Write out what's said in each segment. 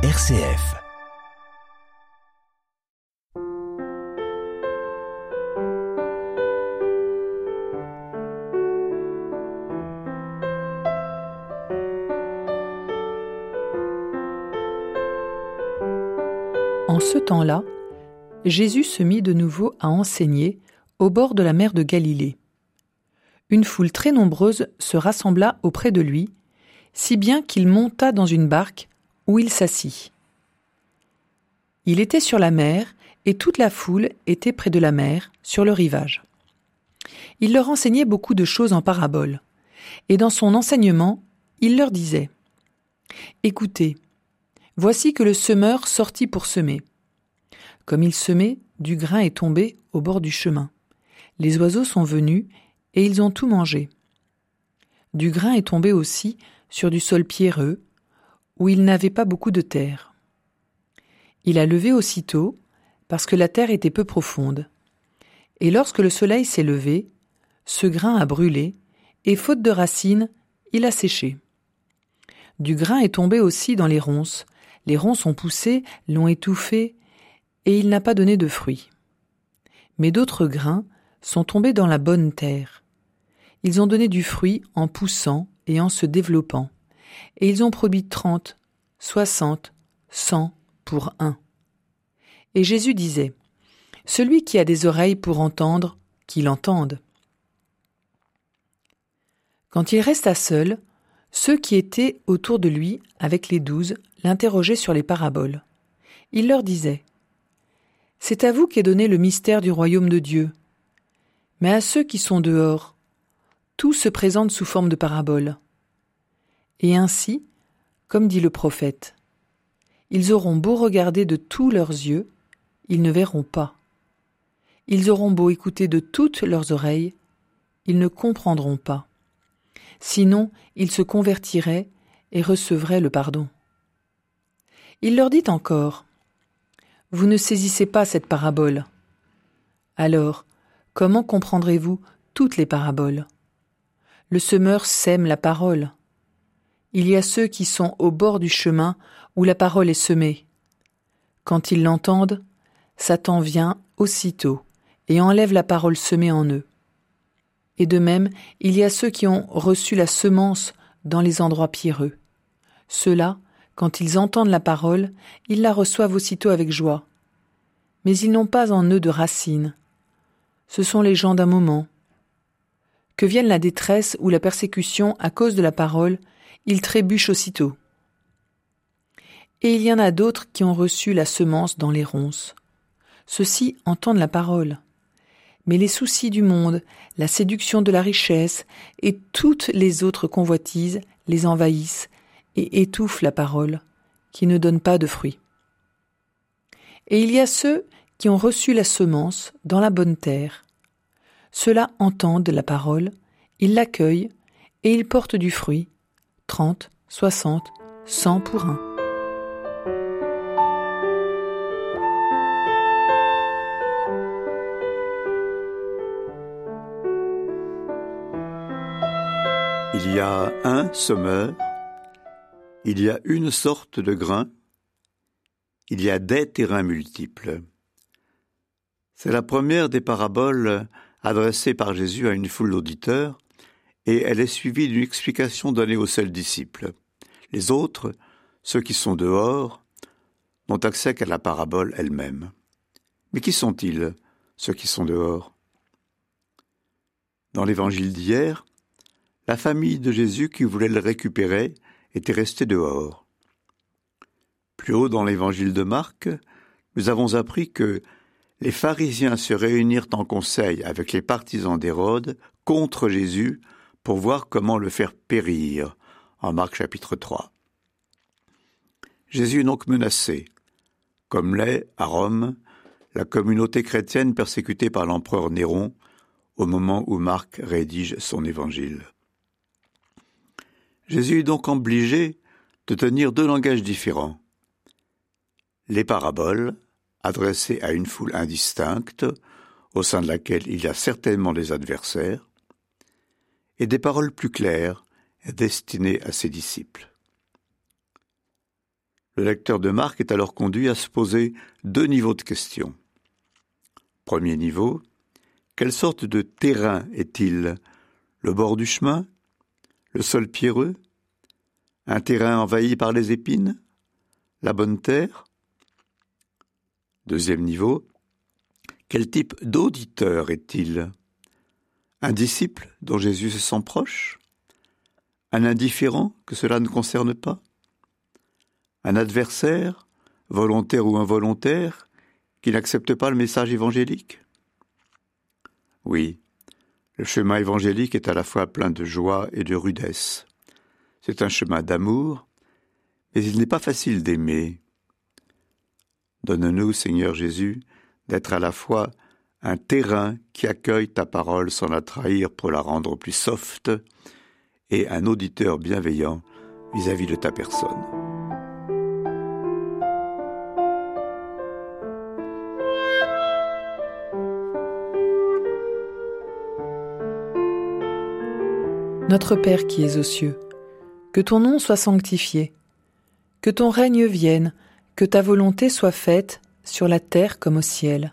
RCF. En ce temps-là, Jésus se mit de nouveau à enseigner au bord de la mer de Galilée. Une foule très nombreuse se rassembla auprès de lui, si bien qu'il monta dans une barque où il s'assit. Il était sur la mer, et toute la foule était près de la mer, sur le rivage. Il leur enseignait beaucoup de choses en paraboles, et dans son enseignement, il leur disait Écoutez, voici que le semeur sortit pour semer. Comme il semait, du grain est tombé au bord du chemin. Les oiseaux sont venus, et ils ont tout mangé. Du grain est tombé aussi sur du sol pierreux, où il n'avait pas beaucoup de terre. Il a levé aussitôt, parce que la terre était peu profonde. Et lorsque le soleil s'est levé, ce grain a brûlé, et faute de racines, il a séché. Du grain est tombé aussi dans les ronces, les ronces ont poussé, l'ont étouffé, et il n'a pas donné de fruits. Mais d'autres grains sont tombés dans la bonne terre. Ils ont donné du fruit en poussant et en se développant, et ils ont produit trente, soixante, cent pour un. Et Jésus disait, Celui qui a des oreilles pour entendre, qu'il entende. Quand il resta seul, ceux qui étaient autour de lui avec les douze l'interrogeaient sur les paraboles. Il leur disait, C'est à vous qu'est donné le mystère du royaume de Dieu. Mais à ceux qui sont dehors, tout se présente sous forme de paraboles. Et ainsi, comme dit le prophète, ils auront beau regarder de tous leurs yeux, ils ne verront pas. Ils auront beau écouter de toutes leurs oreilles, ils ne comprendront pas. Sinon, ils se convertiraient et recevraient le pardon. Il leur dit encore, Vous ne saisissez pas cette parabole. Alors, comment comprendrez-vous toutes les paraboles? Le semeur sème la parole. Il y a ceux qui sont au bord du chemin où la parole est semée. Quand ils l'entendent, Satan vient aussitôt et enlève la parole semée en eux. Et de même, il y a ceux qui ont reçu la semence dans les endroits pierreux. Ceux-là, quand ils entendent la parole, ils la reçoivent aussitôt avec joie. Mais ils n'ont pas en eux de racines. Ce sont les gens d'un moment. Que vienne la détresse ou la persécution à cause de la parole, ils trébuchent aussitôt. Et il y en a d'autres qui ont reçu la semence dans les ronces. Ceux-ci entendent la parole. Mais les soucis du monde, la séduction de la richesse et toutes les autres convoitises les envahissent et étouffent la parole, qui ne donne pas de fruits. Et il y a ceux qui ont reçu la semence dans la bonne terre. Ceux-là entendent la parole, ils l'accueillent et ils portent du fruit, trente, soixante, cent pour un. Il y a un semeur, il y a une sorte de grain, il y a des terrains multiples. C'est la première des paraboles adressées par Jésus à une foule d'auditeurs, et elle est suivie d'une explication donnée aux seuls disciples. Les autres, ceux qui sont dehors, n'ont accès qu'à la parabole elle-même. Mais qui sont-ils, ceux qui sont dehors? Dans l'évangile d'hier, la famille de Jésus qui voulait le récupérer était restée dehors. Plus haut dans l'évangile de Marc, nous avons appris que les pharisiens se réunirent en conseil avec les partisans d'Hérode contre Jésus pour voir comment le faire périr, en Marc chapitre 3. Jésus est donc menacé, comme l'est à Rome la communauté chrétienne persécutée par l'empereur Néron au moment où Marc rédige son évangile. Jésus est donc obligé de tenir deux langages différents. Les paraboles, adressées à une foule indistincte, au sein de laquelle il y a certainement des adversaires, et des paroles plus claires, destinées à ses disciples. Le lecteur de Marc est alors conduit à se poser deux niveaux de questions. Premier niveau, quelle sorte de terrain est-il? Le bord du chemin? Le sol pierreux? Un terrain envahi par les épines? La bonne terre? Deuxième niveau, quel type d'auditeur est-il? Un disciple dont Jésus se sent proche? Un indifférent que cela ne concerne pas? Un adversaire, volontaire ou involontaire, qui n'accepte pas le message évangélique? Oui, le chemin évangélique est à la fois plein de joie et de rudesse. C'est un chemin d'amour, mais il n'est pas facile d'aimer. Donne-nous, Seigneur Jésus, d'être à la fois un terrain qui accueille ta parole sans la trahir pour la rendre plus soft, et un auditeur bienveillant vis-à-vis de ta personne. Notre Père qui es aux cieux, que ton nom soit sanctifié, que ton règne vienne, que ta volonté soit faite sur la terre comme au ciel.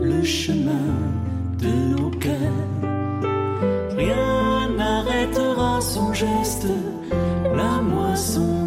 Le chemin de nos cœurs. Rien n'arrêtera son geste, la moisson